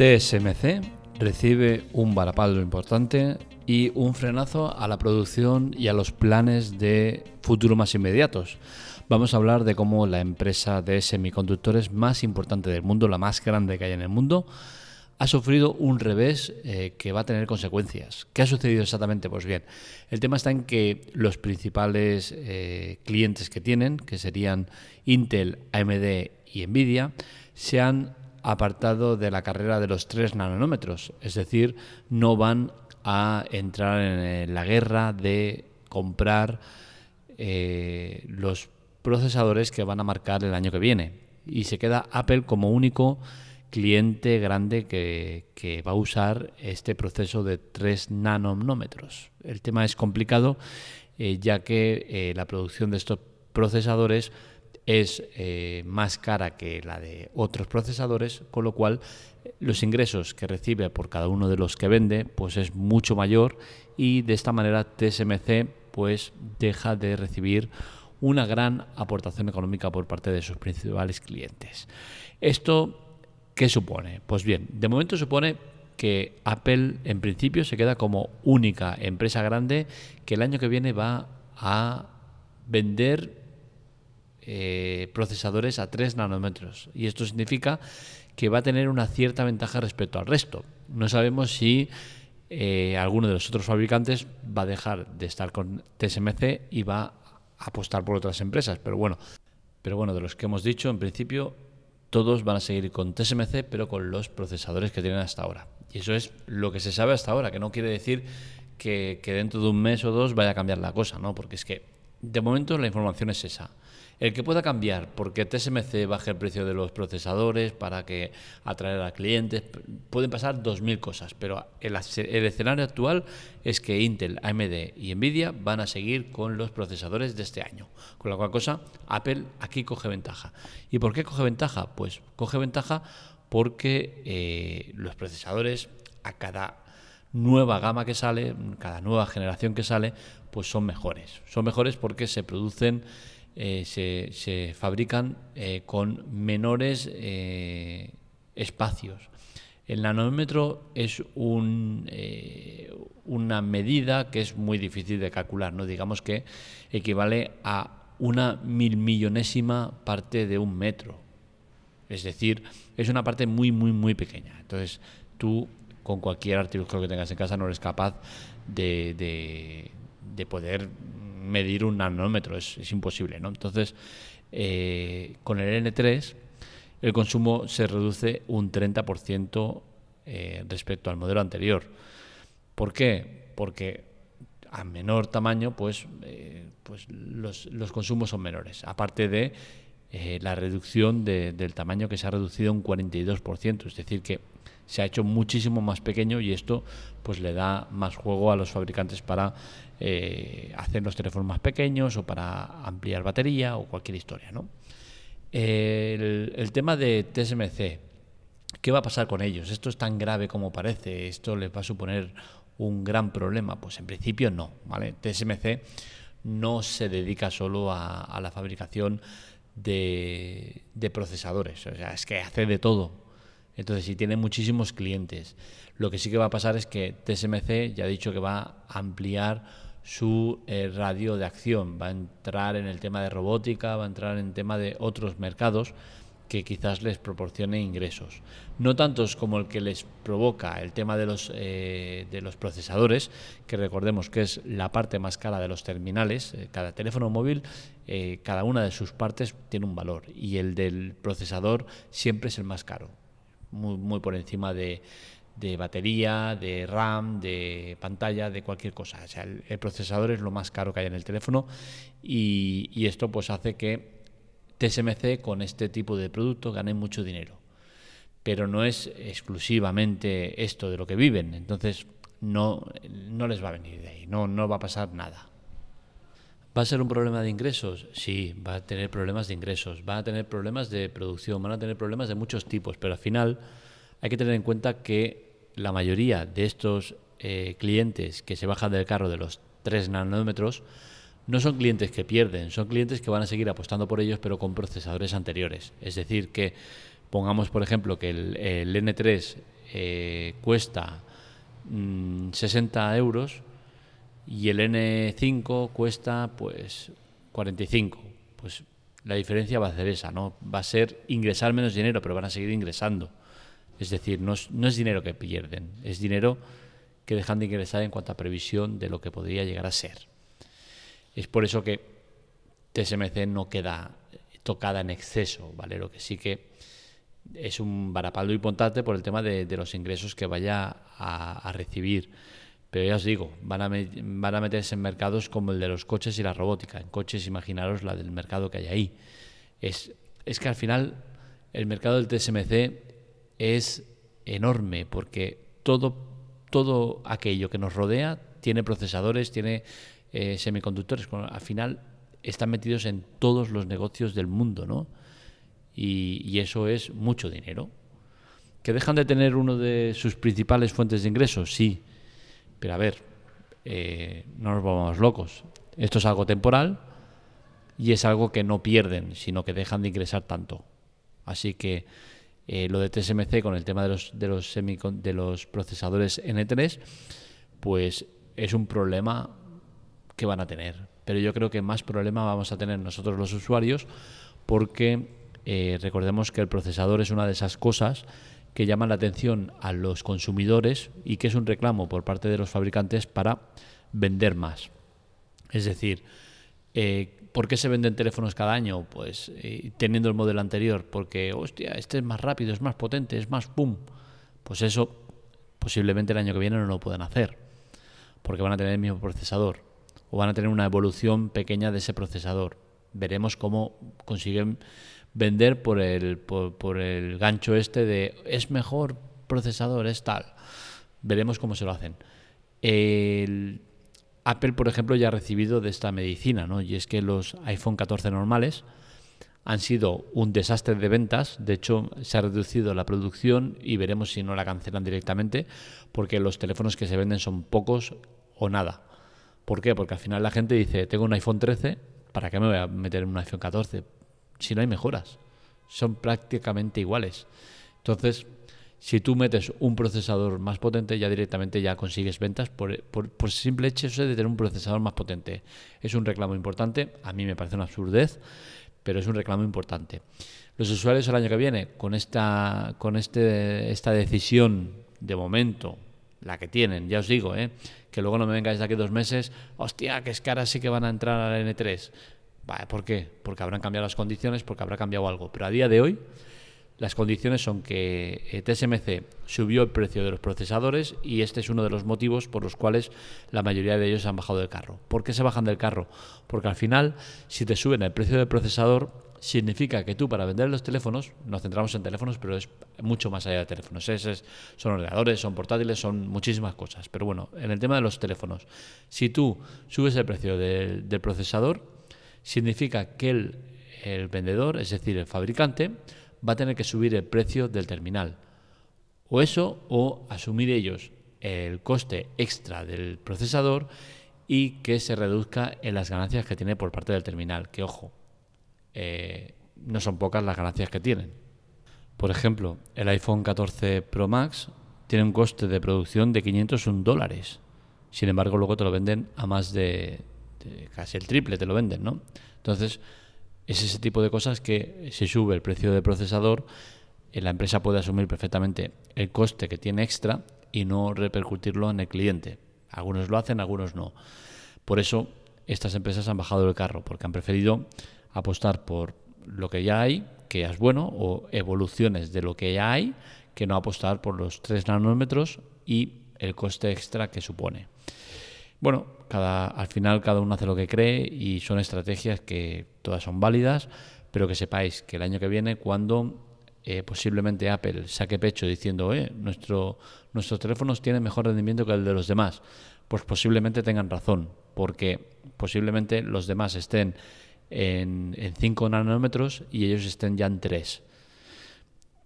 TSMC recibe un varapalo importante y un frenazo a la producción y a los planes de futuro más inmediatos. Vamos a hablar de cómo la empresa de semiconductores más importante del mundo, la más grande que hay en el mundo, ha sufrido un revés eh, que va a tener consecuencias. ¿Qué ha sucedido exactamente? Pues bien, el tema está en que los principales eh, clientes que tienen, que serían Intel, AMD y Nvidia, se han apartado de la carrera de los 3 nanómetros, es decir, no van a entrar en la guerra de comprar eh, los procesadores que van a marcar el año que viene. Y se queda Apple como único cliente grande que, va a usar este proceso de 3 nanómetros. El tema es complicado eh, ya que eh, la producción de estos procesadores es eh, más cara que la de otros procesadores, con lo cual los ingresos que recibe por cada uno de los que vende pues es mucho mayor y de esta manera TSMC pues deja de recibir una gran aportación económica por parte de sus principales clientes. ¿Esto qué supone? Pues bien, de momento supone que Apple en principio se queda como única empresa grande que el año que viene va a vender eh, procesadores a 3 nanómetros. Y esto significa que va a tener una cierta ventaja respecto al resto. No sabemos si eh, alguno de los otros fabricantes va a dejar de estar con TSMC y va a apostar por otras empresas. Pero bueno, pero bueno, de los que hemos dicho, en principio todos van a seguir con TSMC, pero con los procesadores que tienen hasta ahora. Y eso es lo que se sabe hasta ahora, que no quiere decir que, que dentro de un mes o dos vaya a cambiar la cosa, ¿no? Porque es que de momento la información es esa. El que pueda cambiar, porque TSMC baje el precio de los procesadores para que atraer a clientes, pueden pasar 2.000 cosas, pero el, escenario actual es que Intel, AMD y Nvidia van a seguir con los procesadores de este año. Con la cual cosa, Apple aquí coge ventaja. ¿Y por qué coge ventaja? Pues coge ventaja porque eh, los procesadores a cada nueva gama que sale, cada nueva generación que sale, pues son mejores. Son mejores porque se producen eh, se, fabrican eh, con menores eh, espacios. El nanómetro es un, una medida que es muy difícil de calcular, ¿no? digamos que equivale a una mil millonésima parte de un metro. Es decir, es una parte muy, muy, muy pequeña. Entonces, tú con cualquier artículo que tengas en casa no eres capaz de, de, de poder medir un nanómetro, es, imposible. ¿no? Entonces, eh, con el N3 el consumo se reduce un 30% eh, respecto al modelo anterior. ¿Por qué? Porque a menor tamaño, pues, eh, pues los, consumos son menores. Aparte de la reducción del tamaño que se ha reducido un 42%, es decir, que se ha hecho muchísimo más pequeño y esto pues le da más juego a los fabricantes para eh, hacer los teléfonos más pequeños o para ampliar batería o cualquier historia. ¿no? El, tema de TSMC, ¿qué va a pasar con ellos? ¿Esto es tan grave como parece? ¿Esto les va a suponer un gran problema? Pues en principio no. ¿vale? TSMC no se dedica solo a, la fabricación de, de procesadores, o sea, es que hace de todo entonces, si tiene muchísimos clientes, lo que sí que va a pasar es que TSMC ya ha dicho que va a ampliar su eh, radio de acción, va a entrar en el tema de robótica, va a entrar en el tema de otros mercados que quizás les proporcione ingresos. No tantos como el que les provoca el tema de los, eh, de los procesadores, que recordemos que es la parte más cara de los terminales. Eh, cada teléfono móvil, cada una de sus partes tiene un valor y el del procesador siempre es el más caro muy, muy por encima de, de batería, de RAM, de pantalla, de cualquier cosa. O sea, el, procesador es lo más caro que hay en el teléfono y, y, esto pues hace que TSMC con este tipo de producto gane mucho dinero. Pero no es exclusivamente esto de lo que viven, entonces no, no les va a venir de ahí, no, no va a pasar nada. ¿Va a ser un problema de ingresos? Sí, va a tener problemas de ingresos, va a tener problemas de producción, van a tener problemas de muchos tipos, pero al final hay que tener en cuenta que la mayoría de estos eh, clientes que se bajan del carro de los 3 nanómetros no son clientes que pierden, son clientes que van a seguir apostando por ellos pero con procesadores anteriores. Es decir, que pongamos por ejemplo que el, N3 eh, cuesta 60 mm, euros y el N5 cuesta pues 45. Pues la diferencia va a ser esa, ¿no? Va a ser ingresar menos dinero, pero van a seguir ingresando. Es decir, no es, no es dinero que pierden, es dinero que dejan de ingresar en cuanto a previsión de lo que podría llegar a ser. Es por eso que TSMC no queda tocada en exceso, ¿vale? Lo que sí que es un varapaldo importante por el tema de, los ingresos que vaya a recibir pero ya os digo, van a, meterse en mercados como el de los coches y la robótica. En coches, imaginaros la del mercado que hay ahí. Es, es que al final el mercado del TSMC es enorme porque todo, todo aquello que nos rodea tiene procesadores, tiene eh, semiconductores. Al final están metidos en todos los negocios del mundo, ¿no? Y, y eso es mucho dinero. ¿Que dejan de tener uno de sus principales fuentes de ingresos? Sí pero a ver, eh, no nos volvamos locos. Esto es algo temporal y es algo que no pierden, sino que dejan de ingresar tanto. Así que eh, lo de TSMC con el tema de los, de los, de los procesadores N3, pues es un problema que van a tener. Pero yo creo que más problema vamos a tener nosotros los usuarios porque eh, recordemos que el procesador es una de esas cosas que llaman la atención a los consumidores y que es un reclamo por parte de los fabricantes para vender más. Es decir, eh, ¿por qué se venden teléfonos cada año? Pues eh, teniendo el modelo anterior, porque, hostia, este es más rápido, es más potente, es más pum. Pues eso posiblemente el año que viene no lo puedan hacer, porque van a tener el mismo procesador o van a tener una evolución pequeña de ese procesador. Veremos cómo consiguen vender por el, por, el gancho este de es mejor procesador, es tal. Veremos cómo se lo hacen. El Apple, por ejemplo, ya ha recibido de esta medicina, ¿no? Y es que los iPhone 14 normales han sido un desastre de ventas. De hecho, se ha reducido la producción y veremos si no la cancelan directamente, porque los teléfonos que se venden son pocos o nada. ¿Por qué? Porque al final la gente dice, tengo un iPhone 13, ¿para qué me voy a meter en un iPhone 14? Si no hay mejoras. Son prácticamente iguales. Entonces, si tú metes un procesador más potente, ya directamente ya consigues ventas por, por, simple hecho de tener un procesador más potente. Es un reclamo importante, a mí me parece una absurdez, pero es un reclamo importante. Los usuarios el año que viene, con esta, con este, esta decisión de momento, la que tienen, ya os digo, ¿eh? que luego no me vengáis de aquí dos meses, hostia, que es ahora sí que van a entrar al N3. ¿Por qué? Porque habrán cambiado las condiciones, porque habrá cambiado algo. Pero a día de hoy, las condiciones son que eh, TSMC subió el precio de los procesadores y este es uno de los motivos por los cuales la mayoría de ellos han bajado del carro. ¿Por qué se bajan del carro? Porque al final, si te suben el precio del procesador, significa que tú para vender los teléfonos, nos centramos en teléfonos, pero es mucho más allá de teléfonos. Es, son ordenadores, son portátiles, son muchísimas cosas. Pero bueno, en el tema de los teléfonos, si tú subes el precio del procesador, significa que el, vendedor, es decir, el fabricante, va a tener que subir el precio del terminal. O eso, o asumir ellos el coste extra del procesador y que se reduzca en las ganancias que tiene por parte del terminal. Que ojo, eh, no son pocas las ganancias que tienen. Por ejemplo, el iPhone 14 Pro Max tiene un coste de producción de 501 dólares. Sin embargo, luego te lo venden a más de, casi el triple te lo venden, ¿no? Entonces, es ese tipo de cosas que si sube el precio del procesador, eh, la empresa puede asumir perfectamente el coste que tiene extra y no repercutirlo en el cliente. Algunos lo hacen, algunos no. Por eso estas empresas han bajado el carro, porque han preferido apostar por lo que ya hay, que es bueno, o evoluciones de lo que ya hay, que no apostar por los 3 nanómetros y el coste extra que supone. Bueno, cada, al final cada uno hace lo que cree y son estrategias que todas son válidas, pero que sepáis que el año que viene, cuando eh, posiblemente Apple saque pecho diciendo, nuestro, nuestros teléfonos tienen mejor rendimiento que el de los demás, pues posiblemente tengan razón, porque posiblemente los demás estén en, en 5 nanómetros y ellos estén ya en 3.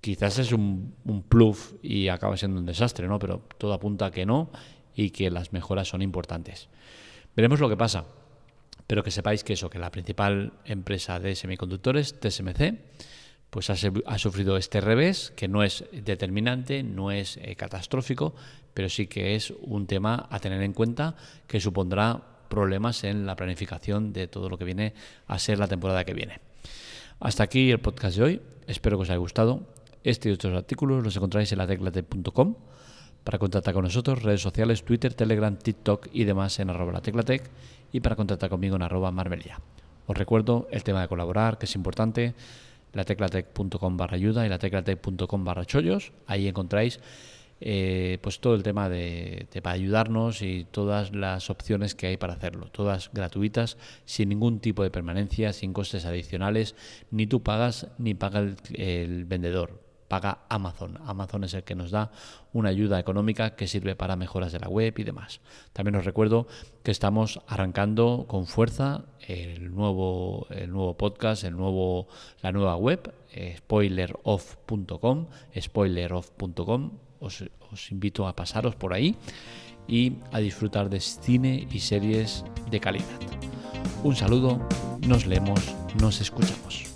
Quizás es un, un pluf y acaba siendo un desastre, ¿no? Pero todo apunta a que no y que las mejoras son importantes. Veremos lo que pasa, pero que sepáis que eso, que la principal empresa de semiconductores, TSMC, pues ha, sufrido este revés, que no es determinante, no es eh, catastrófico, pero sí que es un tema a tener en cuenta que supondrá problemas en la planificación de todo lo que viene a ser la temporada que viene. Hasta aquí el podcast de hoy. Espero que os haya gustado. Este y otros artículos los encontráis en la teclatec.com. Para contactar con nosotros, redes sociales, Twitter, Telegram, TikTok y demás en arroba la teclatec y para contactar conmigo en arroba marmelia. Os recuerdo el tema de colaborar, que es importante la teclatec.com barra ayuda y la teclatec.com barra chollos. Ahí encontráis eh, pues todo el tema de, para ayudarnos y todas las opciones que hay para hacerlo, todas gratuitas, sin ningún tipo de permanencia, sin costes adicionales, ni tú pagas ni paga el vendedor paga Amazon. Amazon es el que nos da una ayuda económica que sirve para mejoras de la web y demás. También os recuerdo que estamos arrancando con fuerza el nuevo, el nuevo podcast, el nuevo, la nueva web, eh, spoileroff.com, spoileroff.com. Os, os invito a pasaros por ahí y a disfrutar de cine y series de calidad. Un saludo, nos leemos, nos escuchamos.